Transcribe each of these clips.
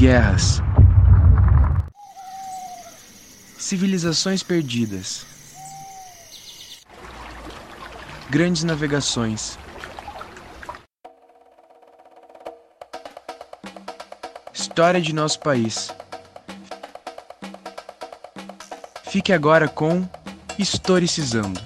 Guerras. Civilizações perdidas. Grandes navegações. História de nosso país. Fique agora com Historicizando.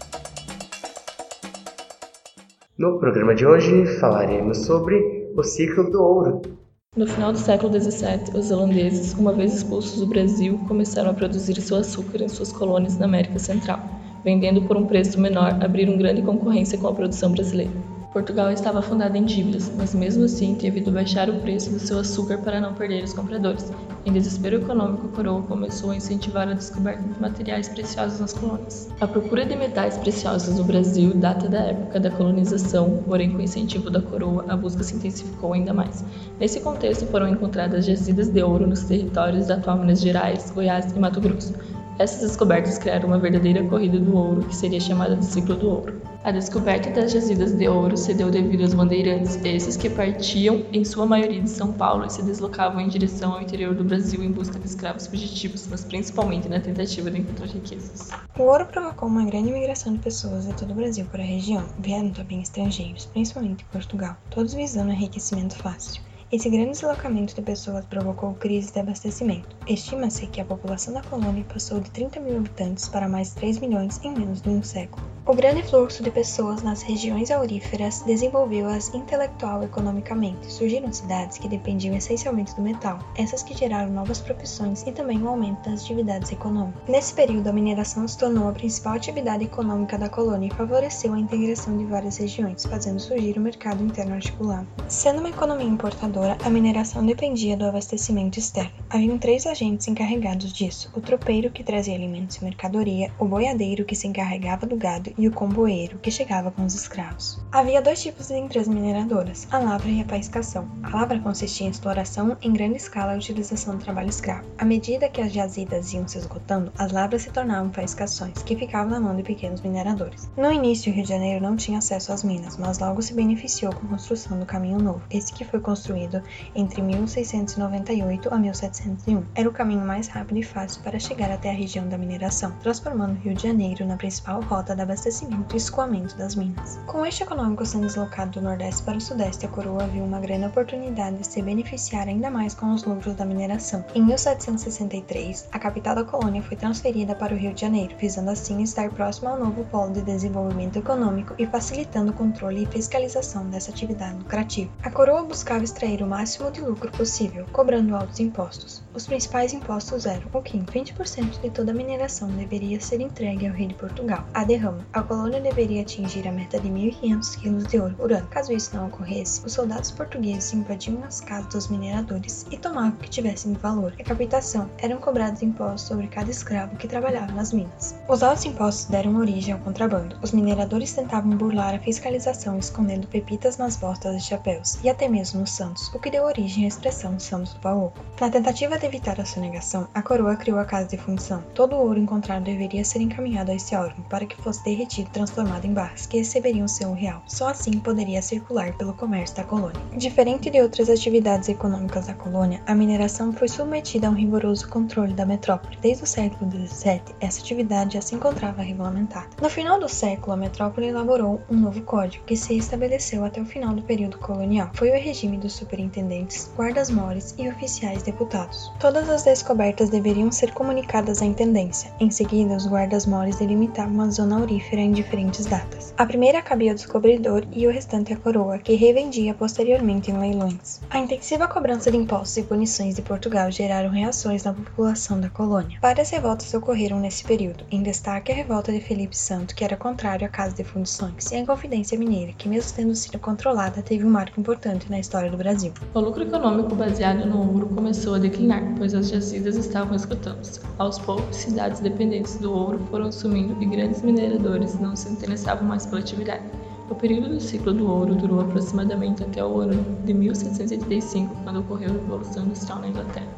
No programa de hoje falaremos sobre o ciclo do ouro. No final do século XVII, os holandeses, uma vez expulsos do Brasil, começaram a produzir seu açúcar em suas colônias na América Central, vendendo por um preço menor, abriram grande concorrência com a produção brasileira. Portugal estava fundada em dívidas, mas mesmo assim teve de baixar o preço do seu açúcar para não perder os compradores. Em desespero econômico, a coroa começou a incentivar a descoberta de materiais preciosos nas colônias. A procura de metais preciosos no Brasil data da época da colonização, porém com o incentivo da coroa, a busca se intensificou ainda mais. Nesse contexto foram encontradas jazidas de ouro nos territórios da atual Minas Gerais, Goiás e Mato Grosso. Essas descobertas criaram uma verdadeira corrida do ouro, que seria chamada de ciclo do ouro. A descoberta das jazidas de ouro se deu devido aos bandeirantes, esses que partiam, em sua maioria, de São Paulo e se deslocavam em direção ao interior do Brasil em busca de escravos fugitivos, mas principalmente na tentativa de encontrar riquezas. O ouro provocou uma grande migração de pessoas de todo o Brasil para a região. Vieram também estrangeiros, principalmente Portugal, todos visando enriquecimento fácil. Esse grande deslocamento de pessoas provocou crise de abastecimento. Estima-se que a população da colônia passou de 30 mil habitantes para mais de 3 milhões em menos de um século. O grande fluxo de pessoas nas regiões auríferas desenvolveu-as intelectual e economicamente. Surgiram cidades que dependiam essencialmente do metal, essas que geraram novas profissões e também o um aumento das atividades econômicas. Nesse período, a mineração se tornou a principal atividade econômica da colônia e favoreceu a integração de várias regiões, fazendo surgir o mercado interno articulado. Sendo uma economia importadora, a mineração dependia do abastecimento externo. Haviam três agentes encarregados disso: o tropeiro, que trazia alimentos e mercadoria, o boiadeiro, que se encarregava do gado, e o comboeiro, que chegava com os escravos. Havia dois tipos de empresas mineradoras, a lavra e a paiscação. A lavra consistia em exploração em grande escala e utilização do trabalho escravo. À medida que as jazidas iam se esgotando, as lavras se tornavam paiscações, que ficavam na mão de pequenos mineradores. No início, o Rio de Janeiro não tinha acesso às minas, mas logo se beneficiou com a construção do Caminho Novo, esse que foi construído entre 1698 a 1701. Era o caminho mais rápido e fácil para chegar até a região da mineração, transformando o Rio de Janeiro na principal rota da abastecimento e escoamento das minas. Com eixo econômico sendo deslocado do Nordeste para o Sudeste, a coroa viu uma grande oportunidade de se beneficiar ainda mais com os lucros da mineração. Em 1763, a capital da colônia foi transferida para o Rio de Janeiro, visando assim estar próximo ao novo polo de desenvolvimento econômico e facilitando o controle e fiscalização dessa atividade lucrativa. A coroa buscava extrair o máximo de lucro possível, cobrando altos impostos. Os principais impostos eram o quinto, 20% de toda a mineração deveria ser entregue ao rei de Portugal. A derrama. A colônia deveria atingir a meta de 1.500 quilos de ouro por ano. Caso isso não ocorresse, os soldados portugueses invadiam as casas dos mineradores e tomavam o que tivessem de valor. A captação. Eram cobrados impostos sobre cada escravo que trabalhava nas minas. Os altos impostos deram origem ao contrabando. Os mineradores tentavam burlar a fiscalização escondendo pepitas nas bostas e chapéus, e até mesmo nos santos, o que deu origem à expressão Santos do Baoco. Na tentativa de para evitar a sonegação, a coroa criou a casa de fundição. Todo o ouro encontrado deveria ser encaminhado a esse órgão para que fosse derretido e transformado em barras, que receberiam seu real. Só assim poderia circular pelo comércio da colônia. Diferente de outras atividades econômicas da colônia, a mineração foi submetida a um rigoroso controle da metrópole. Desde o século XVII, essa atividade já se encontrava regulamentada. No final do século, a metrópole elaborou um novo código, que se estabeleceu até o final do período colonial. Foi o regime dos superintendentes, guardas-mores e oficiais deputados. Todas as descobertas deveriam ser comunicadas à intendência. Em seguida, os guardas-mores delimitavam a zona aurífera em diferentes datas. A primeira cabia ao descobridor e o restante à coroa, que revendia posteriormente em leilões. A intensiva cobrança de impostos e punições de Portugal geraram reações na população da colônia. Várias revoltas ocorreram nesse período, em destaque a revolta de Felipe Santo, que era contrário à Casa de Fundições, e a Inconfidência Mineira, que mesmo tendo sido controlada, teve um marco importante na história do Brasil. O lucro econômico baseado no ouro começou a declinar pois as jazidas estavam esgotando-se. Aos poucos, cidades dependentes do ouro foram sumindo e grandes mineradores não se interessavam mais pela atividade. O período do ciclo do ouro durou aproximadamente até o ano de 1785, quando ocorreu a Revolução Industrial na Inglaterra.